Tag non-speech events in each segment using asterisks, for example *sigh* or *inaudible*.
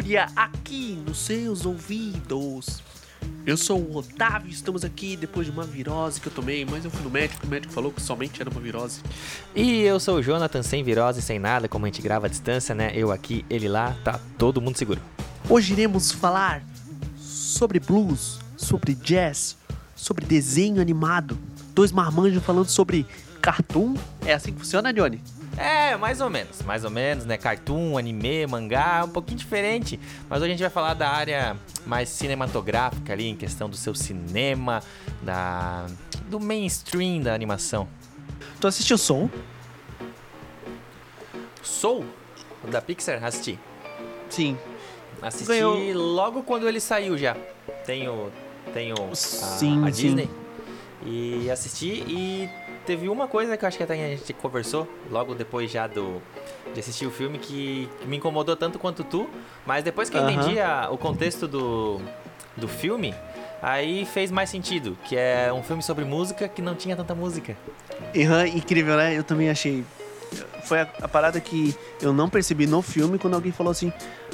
Fúria aqui nos seus ouvidos. Eu sou o Otávio, estamos aqui depois de uma virose que eu tomei, mas eu fui no médico, o médico falou que somente era uma virose. E eu sou o Jonathan, sem virose, sem nada, como a gente grava à distância, né? Eu aqui, ele lá, tá todo mundo seguro. Hoje iremos falar sobre blues, sobre jazz, sobre desenho animado. Dois marmanjos falando sobre cartoon. É assim que funciona, Johnny? É, mais ou menos, mais ou menos, né? Cartoon, anime, mangá, um pouquinho diferente. Mas hoje a gente vai falar da área mais cinematográfica ali, em questão do seu cinema, da do mainstream da animação. Tu assistiu Soul? Soul, da Pixar, assisti. Sim. Assisti Ganhou- logo quando ele saiu já. Tenho, tenho a, Sim, a sim. Disney. E assisti e teve uma coisa que eu acho que até a gente conversou logo depois já do de assistir o filme que, que me incomodou tanto quanto tu, mas depois que eu entendi a- o contexto do, do filme, aí fez mais sentido, que é um filme sobre música que não tinha tanta música. Aham, incrível, né? Eu também achei. Foi a, a parada que eu não percebi no filme quando alguém falou assim: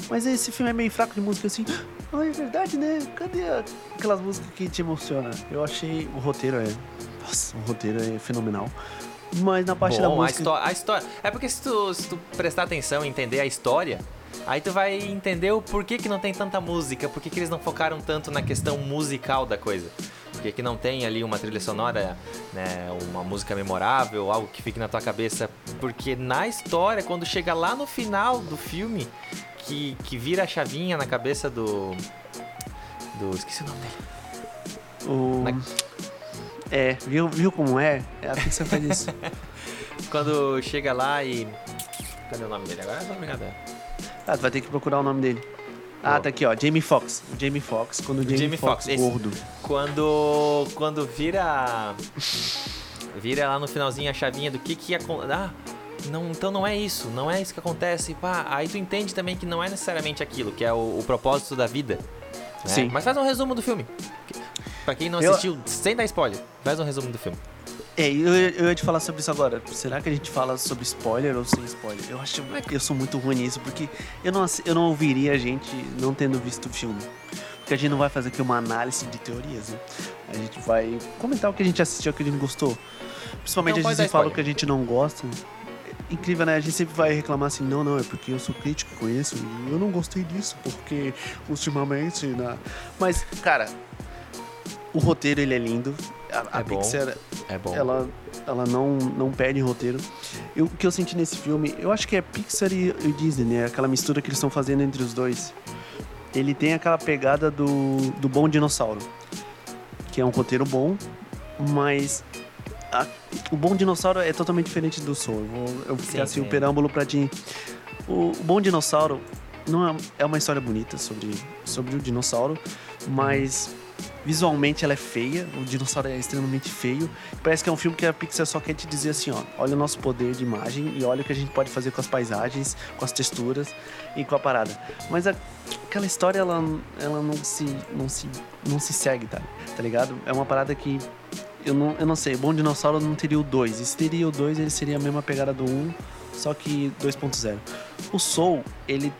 Mas esse filme é meio fraco de música assim. Ah, é verdade, né? Cadê a- aquelas músicas que te emocionam? Eu achei o roteiro é. Nossa, o roteiro é fenomenal. Mas na parte da Bom, a, música. histó- a história. É porque se tu, se tu prestar atenção e entender a história, aí tu vai entender o porquê que não tem tanta música, por que eles não focaram tanto na questão musical da coisa. Por que que não tem ali uma trilha sonora, né, uma música memorável, algo que fique na tua cabeça. Porque na história, quando chega lá no final do filme, que, que vira a chavinha na cabeça do. Do. Esqueci o nome dele. O... Na- É, viu, viu como é? É a Pixar faz isso. *laughs* Quando chega lá e. Cadê o nome dele agora? Não, ah, tu vai ter que procurar o nome dele. Ah, tá aqui, ó. Jamie Foxx. Jamie Foxx, quando o Jamie, Jamie Foxx esse. gordo. Quando quando vira vira lá no finalzinho a chavinha do que que ia ah, não, então não é isso, não é isso que acontece. Pá, aí tu entende também que não é necessariamente aquilo, que é o, o propósito da vida. né? Sim. Mas faz um resumo do filme. Pra quem não Eu- assistiu, sem dar spoiler, faz um resumo do filme. É, eu, eu ia te falar sobre isso agora. Será que a gente fala sobre spoiler ou sem spoiler? Eu acho que eu sou muito ruim nisso, porque eu não, eu não ouviria a gente não tendo visto o filme. Porque a gente não vai fazer aqui uma análise de teorias, né? A gente vai comentar o que a gente assistiu, o que a gente gostou. Principalmente Então a gente fala o que a gente não gosta. É Incrível, né? A gente sempre vai reclamar assim, não, não, é porque eu sou crítico com isso e eu não gostei disso, porque ultimamente, né? Mas, cara, o roteiro ele é lindo. A, a É bom. Pixar É bom. ela, ela não, não perde roteiro. Eu, o que eu senti nesse filme, eu acho que é Pixar e, e Disney, né? Aquela mistura que eles estão fazendo entre os dois. Ele tem aquela pegada do, do Bom Dinossauro, que é um roteiro bom, mas a- o Bom Dinossauro é totalmente diferente do Soul. Eu vou, ficar assim, o sim. preâmbulo pra ti. O, o Bom Dinossauro não é, é uma história bonita sobre, sobre o dinossauro, mas visualmente ela é feia, o dinossauro é extremamente feio. Parece que é um filme que a Pixar só quer te dizer assim, ó, olha o nosso poder de imagem e olha o que a gente pode fazer com as paisagens, com as texturas e com a parada. Mas a- aquela história ela, ela não se não se não se segue, tá? Tá ligado? É uma parada que eu não, eu não sei, Bom Dinossauro não teria o 2. E se teria o 2, ele seria a mesma pegada do 1, só que 2.0. O Soul, ele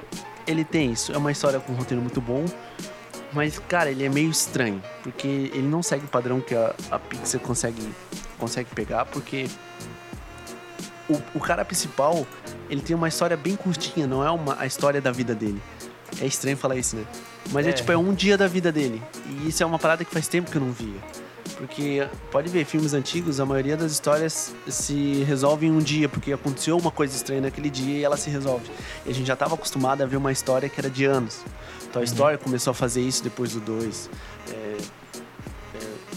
ele tem isso, é uma história com um roteiro muito bom, mas, cara, ele é meio estranho, porque ele não segue o padrão que a, a Pixar consegue, consegue pegar, porque o, o cara principal, ele tem uma história bem curtinha, não é uma, a história da vida dele. É estranho falar isso, né? Mas é. É. tipo, é um dia da vida dele. E isso é uma parada que faz tempo que eu não via. Porque, pode ver, filmes antigos, a maioria das histórias se resolve em um dia, porque aconteceu uma coisa estranha naquele dia e ela se resolve. E a gente já estava acostumado a ver uma história que era de anos. Toy Story começou a fazer isso depois do 2. É, é,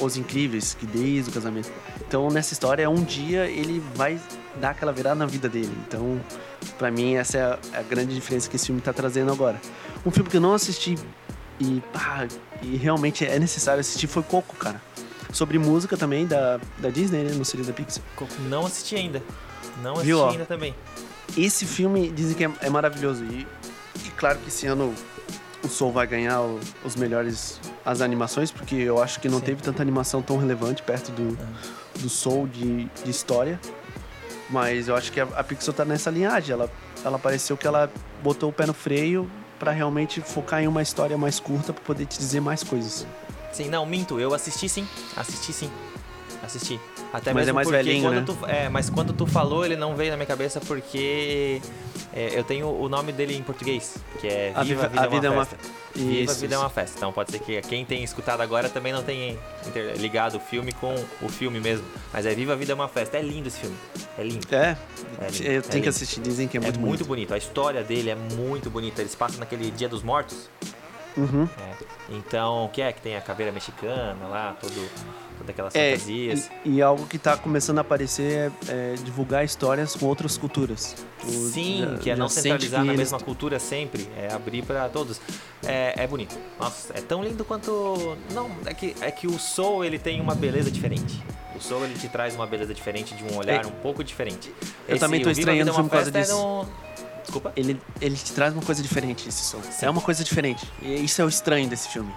Os Incríveis, que desde o casamento. Então, nessa história, um dia ele vai dar aquela virada na vida dele. Então, pra mim, essa é a, a grande diferença que esse filme tá trazendo agora. Um filme que eu não assisti e, pá, e realmente é necessário assistir foi Coco, cara. Sobre música também, da, da Disney, né? Não seria da Pixar. Não assisti ainda. Não assisti Viu, ó? ainda também. Esse filme dizem que é, é maravilhoso. E, e claro que esse ano o Soul vai ganhar o- os melhores as animações, porque eu acho que não Sim. teve tanta animação tão relevante perto do, do Soul de, de história. Mas eu acho que a, a Pixar tá nessa linhagem. Ela, ela pareceu que ela botou o pé no freio pra realmente focar em uma história mais curta pra poder te dizer mais coisas. Sim, não, minto. Eu assisti sim. Assisti sim. Assisti. Até Mas mesmo é mais porque velhinho, quando né? tu, é, mas quando tu falou, ele não veio na minha cabeça porque é, eu tenho o nome dele em português, que é A Viva, Viva- a Vida, é uma Festa. Festa. Viva a Isso, Vida é isso. uma Festa. Então pode ser que quem tem escutado agora também não tenha ligado o filme com o filme mesmo. Mas é Viva a Vida é uma Festa. É lindo esse filme. É lindo. É, É lindo, eu é tenho que lindo. assistir, dizem que é É muito, muito, bonito. bonito. A história dele é muito bonita. Eles passam naquele Dia dos Mortos. Uhum. É. Então, o que é que tem a caveira mexicana lá, todo, todas aquelas É, fantasias. e, e algo que tá começando a aparecer é, é divulgar histórias com outras culturas. Tu Sim, já- que é não centralizar na mesma cultura sempre, é abrir pra todos. É, é bonito. Nossa, é tão lindo quanto. Não, é que, é que o soul ele tem uma beleza diferente. O soul ele te traz uma beleza diferente, de um olhar É. um pouco diferente. Eu também o Viva a estranhando por causa é disso. Desculpa? Ele, ele te traz uma coisa diferente, esse som. É uma coisa diferente. E isso é o estranho desse filme.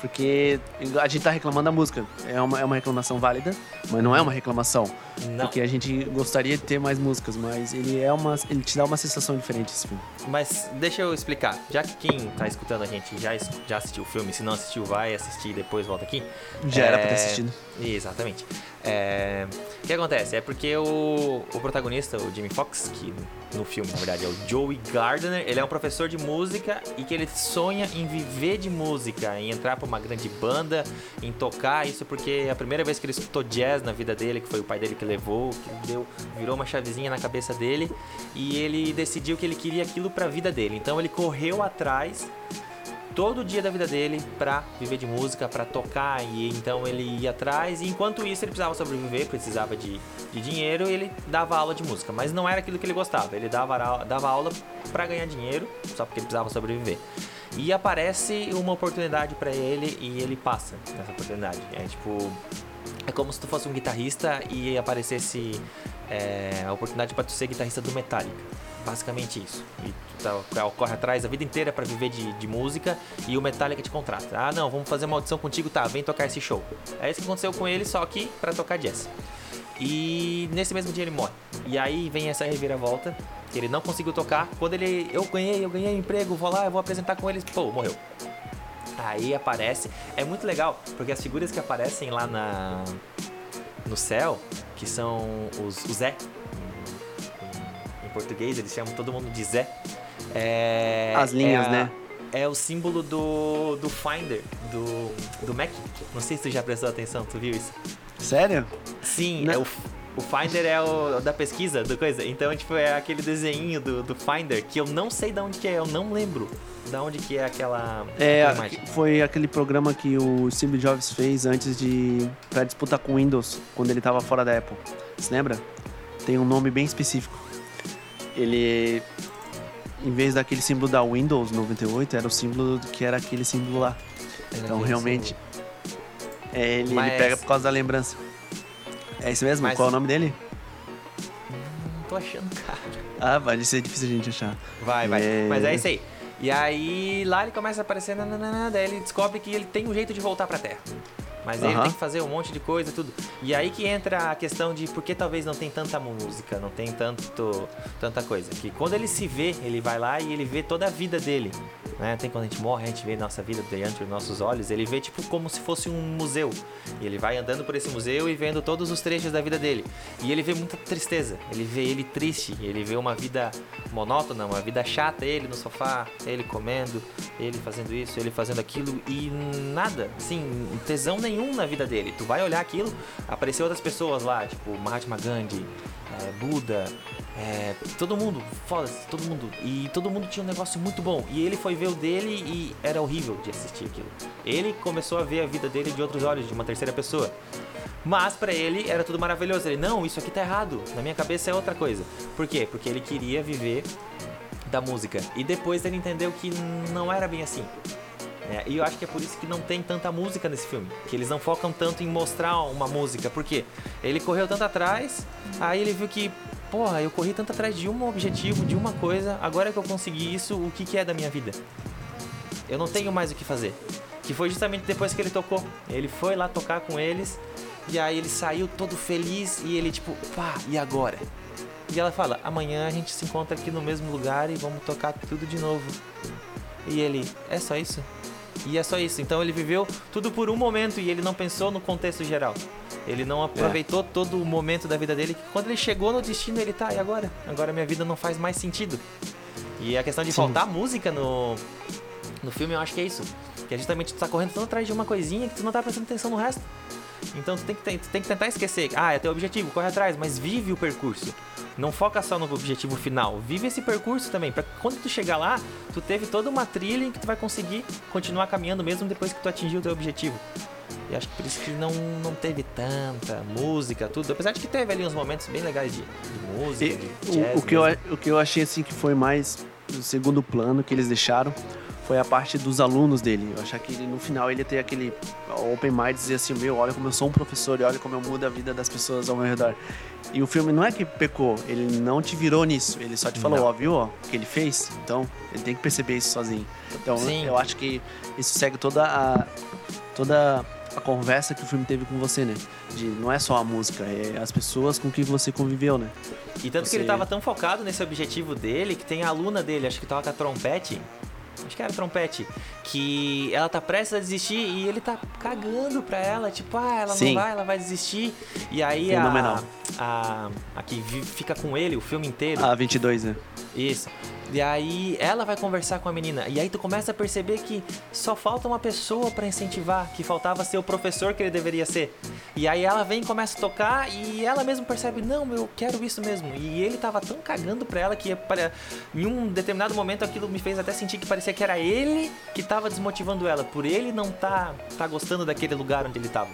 Porque a gente tá reclamando da música. É uma, é uma reclamação válida, mas não é uma reclamação. Não. Porque a gente gostaria de ter mais músicas, mas ele é uma. ele te dá uma sensação diferente esse filme. Mas deixa eu explicar. Já que quem tá escutando a gente já, já assistiu o filme, se não assistiu, vai assistir e depois volta aqui. Já era pra ter É, assistido. Exatamente. É, O que acontece? É porque o, o protagonista, o Jimmy Fox, que no filme, na verdade, é o Joey Gardner, ele é um professor de música e que ele sonha em viver de música, em entrar pra uma grande banda, em tocar. Isso porque é a primeira vez que ele escutou jazz na vida dele, que foi o pai dele que levou, que deu, virou uma chavezinha na cabeça dele e ele decidiu que ele queria aquilo pra vida dele. Então ele correu atrás todo dia da vida dele pra viver de música, pra tocar e então ele ia atrás e enquanto isso ele precisava sobreviver, precisava de, de dinheiro ele dava aula de música, mas não era aquilo que ele gostava, ele dava, dava aula pra ganhar dinheiro, só porque ele precisava sobreviver. E aparece uma oportunidade pra ele e ele passa nessa oportunidade. É tipo, é como se tu fosse um guitarrista e aparecesse é, a oportunidade pra tu ser guitarrista do Metallica. Basicamente isso. E tu tá, corre atrás a vida inteira pra viver de, de música e o Metallica te contrata. Ah, não, vamos fazer uma audição contigo, tá, vem tocar esse show. É isso que aconteceu com ele, só que pra tocar jazz. E nesse mesmo dia ele morre. E aí vem essa reviravolta, que ele não conseguiu tocar. Quando ele, eu ganhei, eu ganhei emprego, vou lá, eu vou apresentar com eles, pô, morreu. Aí aparece, é muito legal, porque as figuras que aparecem lá na no céu, que são os, o Zé, português eles chamam todo mundo de Zé. É, As linhas, é a- né? É o símbolo do, do Finder, do, do Mac. Não sei se tu já prestou atenção, tu viu isso? Sério? Sim, Não. é o, o Finder é o da pesquisa, do coisa. Então, tipo, é aquele desenho do, do Finder que eu não sei de onde que é, eu não lembro de onde que é aquela, É, aquela imagem. foi aquele programa que o Steve Jobs fez antes de. pra disputar com o Windows, quando ele tava fora da Apple. Você lembra? Tem um nome bem específico. Ele. Em vez daquele símbolo da Windows 98, era o símbolo que era aquele símbolo lá. Então realmente. É, ele, ele Mas- pega por causa da lembrança. É isso mesmo? Mas- Qual é o nome dele? Não tô achando, cara. Ah, vai ser difícil a gente achar. Vai, vai. É. Mas é isso aí. E aí, lá ele começa a aparecer, nananana, daí ele descobre que ele tem um jeito de voltar pra Terra. Mas aí ele tem que fazer um monte de coisa, tudo. E aí que entra a questão de por que talvez não tem tanta música, não tem tanto, tanta coisa. Que quando ele se vê, ele vai lá e ele vê toda a vida dele. Né? Tem quando a gente morre, a gente vê nossa vida diante dos nossos olhos. Ele vê tipo como se fosse um museu. E ele vai andando por esse museu e vendo todos os trechos da vida dele. E ele vê muita tristeza. Ele vê ele triste. Ele vê uma vida monótona, uma vida chata. Ele no sofá, ele comendo, ele fazendo isso, ele fazendo aquilo. E nada, assim, tesão nenhum na vida dele. Tu vai olhar aquilo, apareceu outras pessoas lá, tipo Mahatma Gandhi, é, Buda, é, todo mundo, foda-se, todo mundo. E todo mundo tinha um negócio muito bom. E ele foi ver o dele e era horrível de assistir aquilo. Ele começou a ver a vida dele de outros olhos, de uma terceira pessoa. Mas pra ele era tudo maravilhoso. Ele, não, isso aqui tá errado. Na minha cabeça é outra coisa. Por quê? Porque ele queria viver da música. E depois ele entendeu que não era bem assim. É, e eu acho que é por isso que não tem tanta música nesse filme. Que eles não focam tanto em mostrar uma música. Por quê? Ele correu tanto atrás, aí ele viu que, porra, eu corri tanto atrás de um objetivo, de uma coisa, agora que eu consegui isso, o que, que é da minha vida? Eu não tenho mais o que fazer. Que foi justamente depois que ele tocou. Ele foi lá tocar com eles, e aí ele saiu todo feliz, e ele tipo, pá, e agora? E ela fala, amanhã a gente se encontra aqui no mesmo lugar e vamos tocar tudo de novo. E ele, é só isso? E é só isso. Então ele viveu tudo por um momento e ele não pensou no contexto geral. Ele não aproveitou é. todo o momento da vida dele. Que quando ele chegou no destino, ele tá, e agora? Agora minha vida não faz mais sentido. E a questão de Sim. faltar música no, no filme, eu acho que é isso. Que é justamente tu tá correndo tanto atrás de uma coisinha que tu não tá prestando atenção no resto. Então tu tem que, tu tem que tentar esquecer. Ah, é teu objetivo, corre atrás, mas vive o percurso. Não foca só no objetivo final, vive esse percurso também. Pra quando tu chegar lá, tu teve toda uma trilha em que tu vai conseguir continuar caminhando mesmo depois que tu atingir o teu objetivo. E acho que por isso que não, não teve tanta música, tudo. Apesar de que teve ali uns momentos bem legais de, de música, e, de o, o, que eu, o que eu achei assim que foi mais o segundo plano que eles deixaram foi a parte dos alunos dele. Eu achei que ele, no final ele ia ter aquele open mind dizer assim, meu, olha como eu sou um professor e olha como eu mudo a vida das pessoas ao meu redor. E o filme não é que pecou, ele não te virou nisso, ele só te falou, ó, viu, ó, o que ele fez? Então, ele tem que perceber isso sozinho. Então, Sim. eu acho que isso segue toda a toda a conversa que o filme teve com você, né? De não é só a música, é as pessoas com que você conviveu, né? E tanto você... que ele tava tão focado nesse objetivo dele que tem a aluna dele, acho que toca trompete, acho que era trompete, que ela tá prestes a desistir e ele tá cagando pra ela, tipo, ah, ela Sim. não vai, ela vai desistir. E aí a, a, a que fica com ele o filme inteiro. A 22, né? Isso. E aí ela vai conversar com a menina. E aí tu começa a perceber que só falta uma pessoa para incentivar, que faltava ser o professor que ele deveria ser. E aí ela vem e começa a tocar e ela mesmo percebe, não, eu quero isso mesmo. E ele tava tão cagando pra ela que para em um determinado momento aquilo me fez até sentir que parecia que era ele que tava desmotivando ela, por ele não tá tá gostando daquele lugar onde ele tava.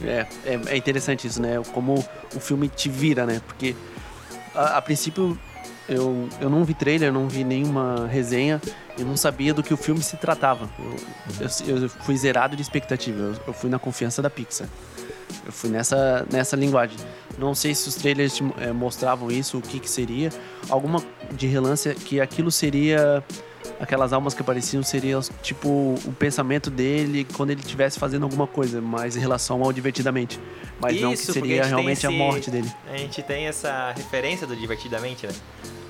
É, é, é interessante isso, né? Como o filme te vira, né? Porque a, a princípio eu, eu não vi trailer, não vi nenhuma resenha, eu não sabia do que o filme se tratava. Eu, eu, eu fui zerado de expectativa, eu, eu, fui na confiança da Pixar. Eu fui nessa, nessa linguagem. Não sei se os trailers é, mostravam isso, o que, que seria. Alguma de relance que aquilo seria aquelas almas que apareciam seriam tipo o pensamento dele quando ele estivesse fazendo alguma coisa, mais em relação ao divertidamente. Mas Isso, não que seria a realmente esse, a morte dele. A gente tem essa referência do divertidamente, né?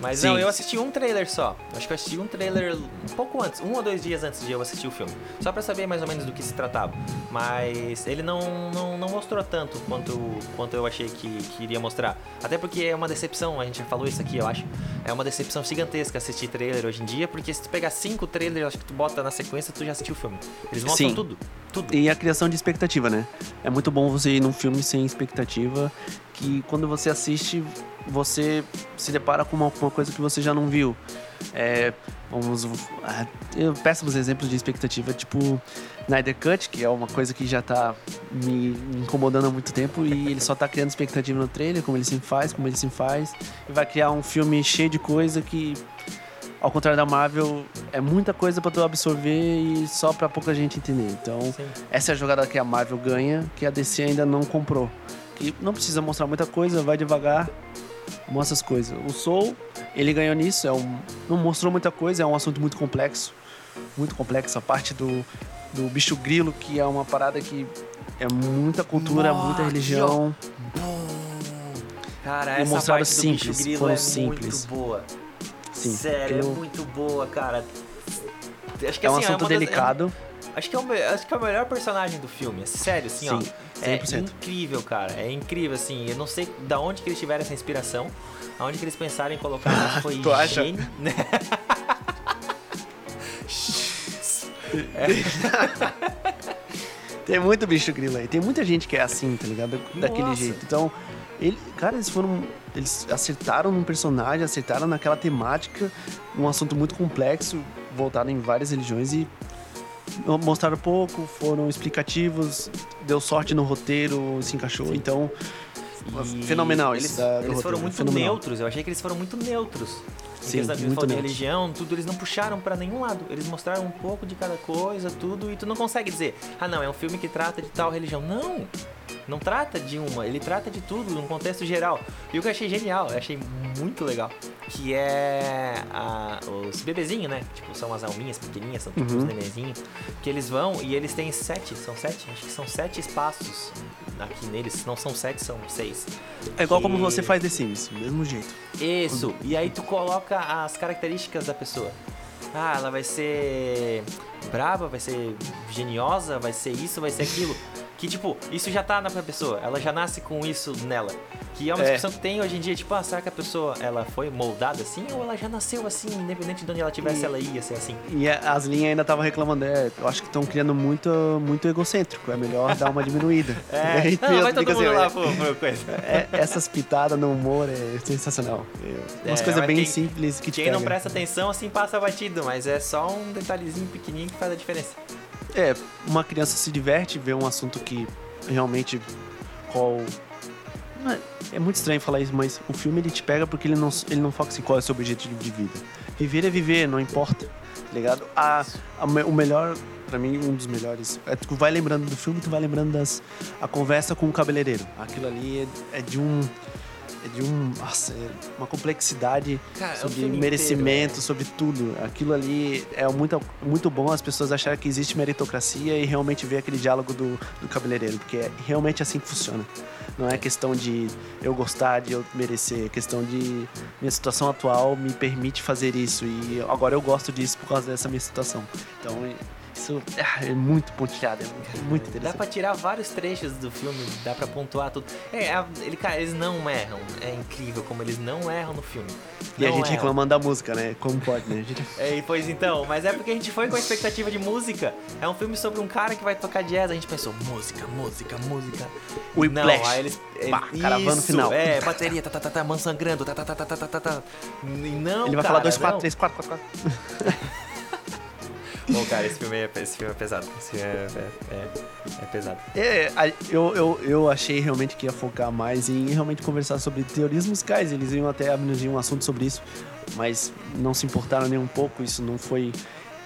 Mas Sim. não, eu assisti um trailer só. Acho que eu assisti um trailer um pouco antes, um ou dois dias antes de eu assistir o filme. Só para saber mais ou menos do que se tratava. Mas ele não, não, não mostrou tanto quanto, quanto eu achei que, que iria mostrar. Até porque é uma decepção, a gente já falou isso aqui, eu acho. É uma decepção gigantesca assistir trailer hoje em dia, porque se tu pegar cinco trailers, acho que tu bota na sequência, tu já assistiu o filme. Eles mostram Sim. tudo. Tudo. E a criação de expectativa, né? É muito bom você ir num filme sem expectativa, que quando você assiste, você se depara com uma, uma coisa que você já não viu. É, vamos, peço uns exemplos de expectativa, tipo Snyder Cut, que é uma coisa que já tá me incomodando há muito tempo e ele só tá criando expectativa no trailer, como ele sempre faz, como ele sempre faz, e vai criar um filme cheio de coisa que ao contrário da Marvel, é muita coisa para tu absorver e só para pouca gente entender. Então, Sim. essa é a jogada que a Marvel ganha, que a DC ainda não comprou. Que não precisa mostrar muita coisa, vai devagar, mostra as coisas. O Soul, ele ganhou nisso, é um, não mostrou muita coisa, é um assunto muito complexo. Muito complexo. A parte do, do bicho grilo, que é uma parada que é muita cultura, muita religião. Cara, e essa mostraram parte simples, do bicho grilo é simples. muito boa. Sim, Sério, é muito boa, cara. Acho que, é um assim, assunto é delicado. Das, acho, que é o, acho que é o melhor personagem do filme. Sério, assim, Sim, ó. 100%. É incrível, cara. É incrível, assim. Eu não sei da onde que eles tiveram essa inspiração. Aonde que eles pensaram em colocar, mas *laughs* foi tu acha? gênio. *laughs* Tem muito bicho grilo aí. Tem muita gente que é assim, tá ligado? Daquele Nossa. jeito. Então, ele, cara, eles foram. Eles acertaram num personagem, acertaram naquela temática, um assunto muito complexo, voltado em várias religiões e mostraram pouco, foram explicativos, deu sorte no roteiro, se encaixou. Sim. Então, e fenomenal eles, da, eles foram muito fenomenal. neutros, eu achei que eles foram muito neutros. Sim, da muito de religião, tudo eles não puxaram para nenhum lado. Eles mostraram um pouco de cada coisa, tudo, e tu não consegue dizer, ah não, é um filme que trata de tal religião. Não! Não trata de uma, ele trata de tudo, num contexto geral. E o que eu achei genial, eu achei muito legal, que é a, os bebezinhos, né? Tipo, são as alminhas pequenininhas, são tipo uhum. os nenenzinhos, que eles vão e eles têm sete, são sete? Acho que são sete espaços aqui neles, não são sete, são seis. É igual que... como você faz The Sims, mesmo jeito. Isso, e aí tu coloca as características da pessoa. Ah, ela vai ser brava, vai ser geniosa, vai ser isso, vai ser aquilo. Que, tipo, isso já tá na pessoa. Ela já nasce com isso nela. Que é uma É. discussão que tem hoje em dia, tipo, ah, será que a pessoa ela foi moldada assim ou ela já nasceu assim, independente de onde ela estivesse, E- ela ia ser assim? E as linhas ainda estavam reclamando, é, eu acho que estão criando muito, muito egocêntrico, é melhor dar uma diminuída. *laughs* É, *laughs* Aí não, vai todo mundo assim, lá é, pro coisa. *laughs* é, essas pitadas no humor é sensacional. É, umas É, coisas mas bem quem- simples que te Quem não presta atenção, assim, passa batido, mas é só um detalhezinho pequenininho que faz a diferença. É, uma criança se diverte, vê um assunto que realmente qual é, é muito estranho falar isso, mas o filme ele te pega porque ele não, ele não foca em qual é o seu objetivo de vida. Viver é viver, não importa, tá ligado? A, a o melhor, pra mim, um dos melhores, é tu vai lembrando do filme, tu vai lembrando das a conversa com o cabeleireiro. Aquilo ali é, é de um é de um, nossa, é uma complexidade Cara, é sobre filme merecimento, inteiro, sobre tudo. Aquilo ali é muito, muito bom as pessoas acharem que existe meritocracia e realmente ver aquele diálogo do, do cabeleireiro, porque é realmente assim que funciona. Não é questão de eu gostar, de eu merecer, é questão de minha situação atual me permite fazer isso e agora eu gosto disso por causa dessa minha situação. Então isso é muito pontilhado, é muito interessante. Dá pra tirar vários trechos do filme, dá pra pontuar tudo. É, é, ele, cara, eles não erram. É incrível como eles não erram no filme. E não a gente erram. reclamando da música, né? Como pode, né? Gente... *laughs* é, pois então, mas é porque a gente foi com a expectativa de música. É um filme sobre um cara que vai tocar jazz. A gente pensou, música, música, música. O Não, Flash. aí eles. Bah, caravana isso, final. É, bateria, tá, tá, tá, tá, mão sangrando, tá, tá, tá, tá, tá, tá. tá, tá. Não, Ele vai cara, falar 2, 4, 3, 4, 4, 4. Bom, cara, esse filme é, esse filme é pesado. Esse filme é, é, é, é pesado. É, eu, eu, eu achei realmente que ia focar mais em realmente conversar sobre teorias musicais. Eles iam até abranger um assunto sobre isso, mas não se importaram nem um pouco. Isso não foi.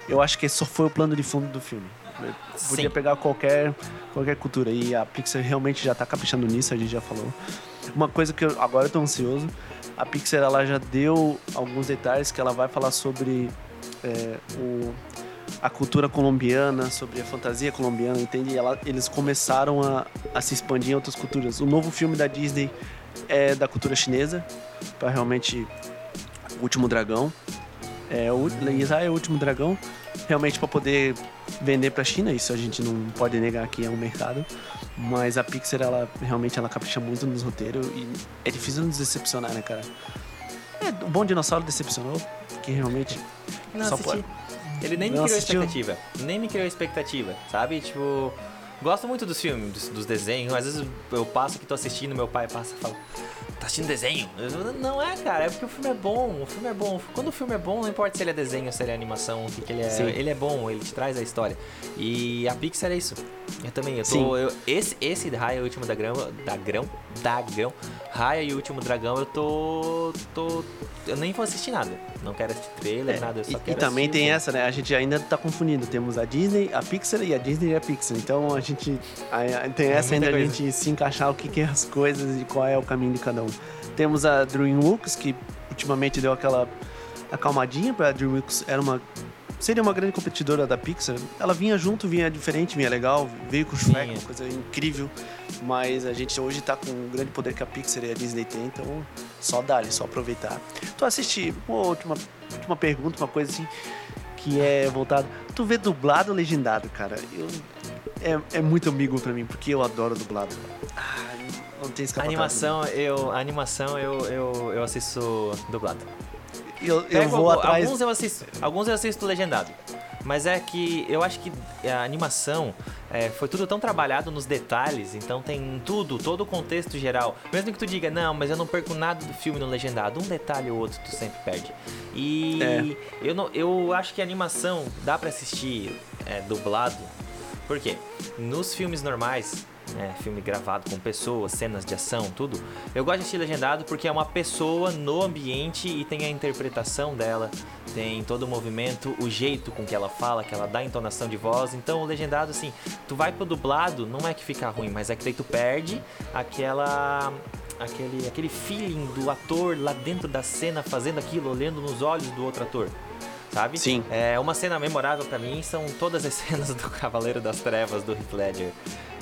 Eu acho que só foi o plano de fundo do filme. Eu Podia Sim. pegar qualquer, qualquer cultura e a Pixar realmente já tá caprichando nisso, a gente já falou. Uma coisa que eu, agora eu tô ansioso, a Pixar ela já deu alguns detalhes que ela vai falar sobre é, o, a cultura colombiana, sobre a fantasia colombiana, entende? E ela- eles começaram a, a se expandir em outras culturas. O novo filme da Disney é da cultura chinesa, para realmente o último dragão. É, o, Isaiah é o último dragão, realmente para poder vender para a China, isso a gente não pode negar que é um mercado. Mas a Pixar, ela realmente ela capricha muito nos roteiros e é difícil nos decepcionar, né, cara? É, o Bom Dinossauro decepcionou, que realmente Não Só assisti. pode- Ele nem me Não criou assistiu? expectativa. Nem me criou expectativa, sabe? Tipo, gosto muito dos filmes, dos, dos desenhos. Às vezes eu passo que tô assistindo, meu pai passa e fala. Tá assistindo desenho? Eu, não é, cara, é porque o filme é bom. O filme é bom. Quando o filme é bom, não importa se ele é desenho, se ele é animação, o que, que ele é. Sim. Ele é bom, ele te traz a história. E a Pixar é isso. Eu também, eu tô. eu- esse, esse Raya e o último dragão. Dagrão? Dagrão. Raya e o último dragão, eu tô. tô. Eu nem vou assistir nada. Não quero assistir trailer, nada. Eu só É, E, quero e também tem essa, né? A gente ainda tá confundindo. Temos a Disney, a Pixar e a Disney e a Pixar. Então a gente a- a- tem essa ainda a coisa. gente se encaixar o que, que é as coisas e qual é o caminho de cada um. Temos a DreamWorks, que ultimamente deu aquela acalmadinha pra DreamWorks. Era uma. Seria uma grande competidora da Pixar. Ela vinha junto, vinha diferente, vinha legal, veio com o Shrek, uma coisa incrível. Mas a gente hoje tá com o grande poder que a Pixar e a Disney tem, então só dá-lhe, só aproveitar. Tu assiste uma última, última pergunta, uma coisa assim, que é voltado. Tu vê dublado ou legendado, cara? Eu, é, é muito amigo pra mim, porque eu adoro dublado. Ah, não tem escapatória. animação, eu, a animação eu, eu, eu assisto dublado. Eu, eu Pego vou algu- atrás. Alguns eu assisto, alguns eu assisto legendado. Mas é que eu acho que a animação é, foi tudo tão trabalhado nos detalhes, então tem tudo, todo o contexto geral. Mesmo que tu diga, não, mas eu não perco nada do filme no legendado, um detalhe ou outro tu sempre perde. E É. eu, não, eu acho que a animação dá pra assistir é, dublado, por quê? Nos filmes normais, né, filme gravado com pessoas, cenas de ação, tudo, eu gosto de assistir legendado porque é uma pessoa no ambiente e tem a interpretação dela, tem todo o movimento, o jeito com que ela fala, que ela dá entonação de voz. Então o legendado, assim, tu vai pro dublado, não é que fica ruim, mas é que daí tu perde aquela. Aquele, aquele feeling do ator lá dentro da cena fazendo aquilo, olhando nos olhos do outro ator. Sabe? Sim. É, uma cena memorável pra mim são todas as *laughs* cenas do Cavaleiro das Trevas do Heath Ledger.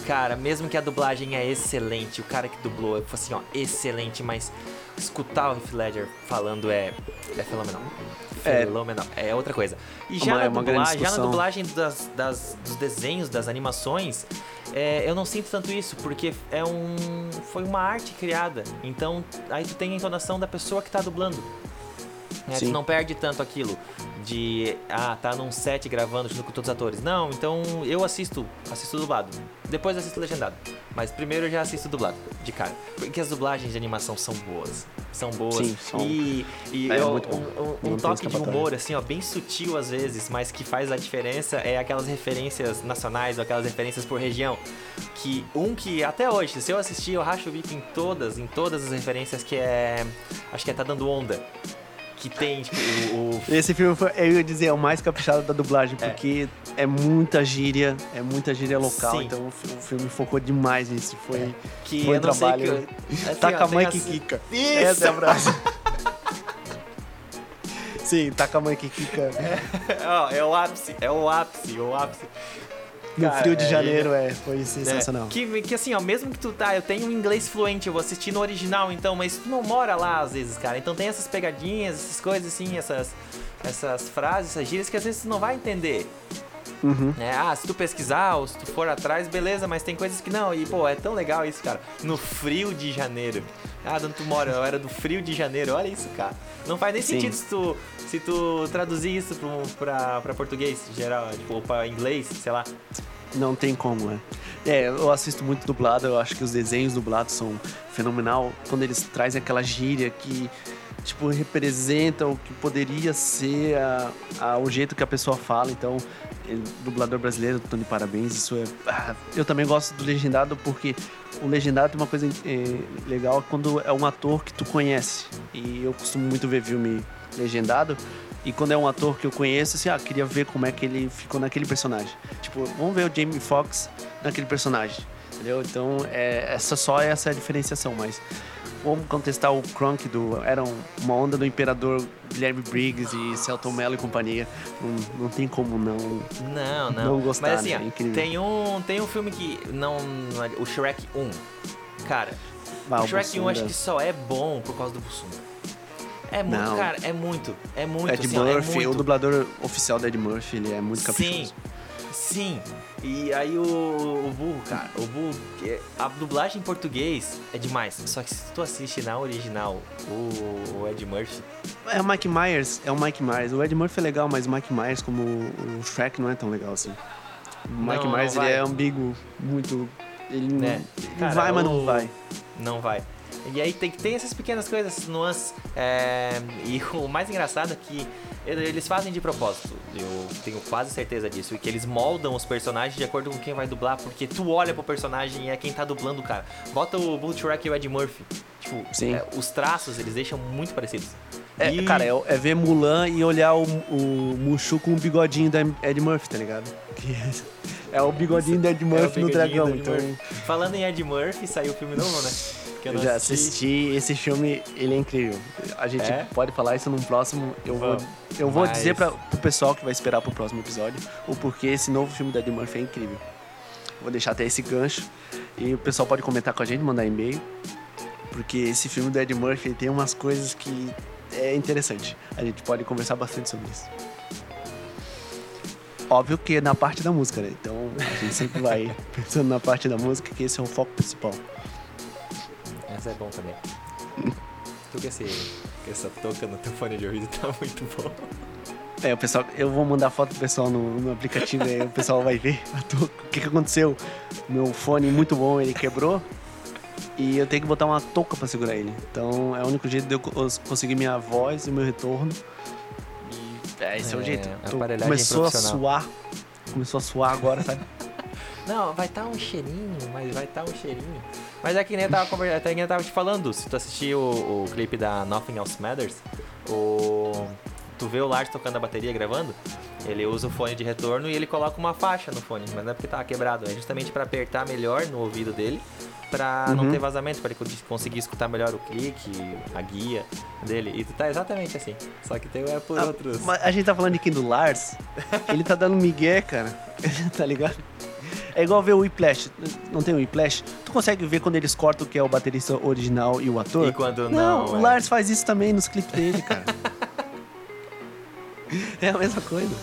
Cara, mesmo que a dublagem é excelente, o cara que dublou foi assim, ó, excelente, mas escutar o Heath Ledger falando é, é fenomenal. fenomenal. É, outra coisa. E já, Uma- na, é dublagem, já na discussão. dublagem das, das- dos desenhos, das animações, é, eu não sinto tanto isso, porque é um, foi uma arte criada. Então, aí tu tem a entonação da pessoa que tá dublando. É, tu não perde tanto aquilo de, ah, tá num set gravando junto com todos os atores. Não, então eu assisto, assisto dublado. Depois assisto legendado. Mas primeiro eu já assisto dublado, de cara. Porque as dublagens de animação são boas. São boas. Sim, são. E, e É eu- muito bom. um, um- toque de humor, assim, ó, bem sutil às vezes, mas que faz a diferença é aquelas referências nacionais ou aquelas referências por região. Que um que até hoje, se eu assistir, eu racho o bico em todas, em todas as referências que é. Acho que é Tá Dando Onda. Que tem, tipo, o. o- *laughs* Esse filme, foi, eu ia dizer, é o mais caprichado da dublagem, porque é, muita gíria, é muita gíria local, Sim. então o, o filme focou demais nisso. Foi, que foi eu não sei trabalho. que. assim, ó, taca a mãe tem que as- quica. Isso! Essa é a frase. Sim, taca a mãe que quica. *laughs* Ó, é o ápice, é o ápice, o ápice. No Cara, Frio de é, Janeiro, é, foi sensacional. É, que, que assim, ó, mesmo que tu tá, eu tenho um inglês fluente, eu vou assistir no original, então, mas tu não mora lá às vezes, cara. Então tem essas pegadinhas, essas coisas assim, essas, essas frases, essas gírias que às vezes tu não vai entender. Uhum. né? Ah, se tu pesquisar ou se tu for atrás, beleza, mas tem coisas que não. E, pô, é tão legal isso, cara. No frio de janeiro. Ah, de onde tu mora? Eu era do frio de janeiro. Olha isso, cara. Não faz nem Sim. sentido se tu, se tu traduzir isso pro, pra, pra português geral, tipo, ou pra inglês, sei lá. Não tem como, é. É, eu assisto muito dublado, eu acho que os desenhos dublados são fenomenal quando eles trazem aquela gíria que, tipo, representa o que poderia ser a, a- o jeito que a pessoa fala. Então, dublador brasileiro, Tony Parabéns, isso é. ah, eu também gosto do legendado porque o legendado tem uma coisa é, legal quando é um ator que tu conhece. E eu costumo muito ver filme legendado. E quando é um ator que eu conheço, assim, ah, queria ver como é que ele ficou naquele personagem. Tipo, vamos ver o Jamie Foxx naquele personagem. Entendeu? Então, é, essa só essa é a diferenciação, mas vamos contestar o Kronk do. Era um- uma onda do Imperador Guilherme Briggs e Celton Mello e companhia. Não, não tem como não. Não, não. Não gostar, Mas assim, né? ó, É tem um, tem um filme que não, é- o Shrek 1. Cara, Ah, o Shrek 1 acho Bussunda. que só é bom por causa do Bussunda. É muito, Não. cara, é muito, é muito, Ed assim, é Murphy, muito. o dublador oficial da Ed Murphy, ele é muito caprichoso. Sim, sim. E aí o, o burro, cara, o burro, que- a dublagem em português é demais. Só que se tu assiste na original, o, o Ed Murphy, É o Mike Myers, é o Mike Myers. O Ed Murphy é legal, mas o Mike Myers, como o Shrek, não é tão legal assim. O Mike Não, não Myers, ele vai. é ambíguo, muito... Ele não, né? ele Cara, vai, mas não o- vai. Não vai. E aí tem, tem essas pequenas coisas, essas nuances. é, e o mais engraçado é que eles fazem de propósito. Eu tenho quase certeza disso. E que eles moldam os personagens de acordo com quem vai dublar. Porque tu olha pro personagem e é quem tá dublando, cara. Bota o Bull Shrek e o Ed Murphy. Tipo, Sim. é, os traços eles deixam muito parecidos. É, E- Cara, é, é ver Mulan e olhar o, o Mushu com o bigodinho da Ed Murphy, tá ligado? *laughs* É o bigodinho da Ed É Murphy no bigodinho dragão, do então... Falando em Ed Murphy, saiu o filme novo, né? Que Eu não já assisti. assisti esse filme, ele é incrível. A gente É? pode falar isso num próximo. Eu vou, eu vou Mas- dizer para pro pessoal que vai esperar pro próximo episódio o porquê esse novo filme da Ed Murphy é incrível. Vou deixar até esse gancho e o pessoal pode comentar com a gente, mandar e-mail, porque esse filme do Ed Murphy tem umas coisas que é interessante. A gente pode conversar bastante sobre isso. Óbvio que é na parte da música, né? Então a gente sempre vai *laughs* pensando na parte da música, que esse é o foco principal. Essa é bom também. Tu que esse, que essa touca no teu fone de ouvido tá muito bom. É, o pessoal, eu vou mandar foto pro pessoal no, no aplicativo aí, o pessoal vai ver a touca. o que, que aconteceu. Meu fone muito bom, ele quebrou e eu tenho que botar uma touca pra segurar ele. Então é o único jeito de eu co- conseguir minha voz e meu retorno. É, esse é, o É, jeito. Aparelhagem começou a suar. Começou a suar agora, sabe? *laughs* Não, vai estar um cheirinho, mas vai estar um cheirinho. Mas é que nem eu tava, conver- até que nem eu tava te falando, se tu assistir o, o clipe da Nothing Else Matters, o... tu vê o Lars tocando a bateria gravando, ele usa o fone de retorno e ele coloca uma faixa no fone, mas não é porque tava quebrado, é justamente pra apertar melhor no ouvido dele, pra não Uhum. ter vazamento, pra ele co- conseguir escutar melhor o clique, a guia dele. E tu tá exatamente assim, só que tem é por Ah, outros. mas a gente tá falando de quem do Lars. *laughs* Ele tá dando migué, cara. *laughs* tá ligado? É igual ver o Whiplash. Não tem o Whiplash? Tu consegue ver quando eles cortam o que é o baterista original e o ator? E quando Não, não, o é. Lars faz isso também nos clipes dele, cara. *laughs* É a mesma coisa.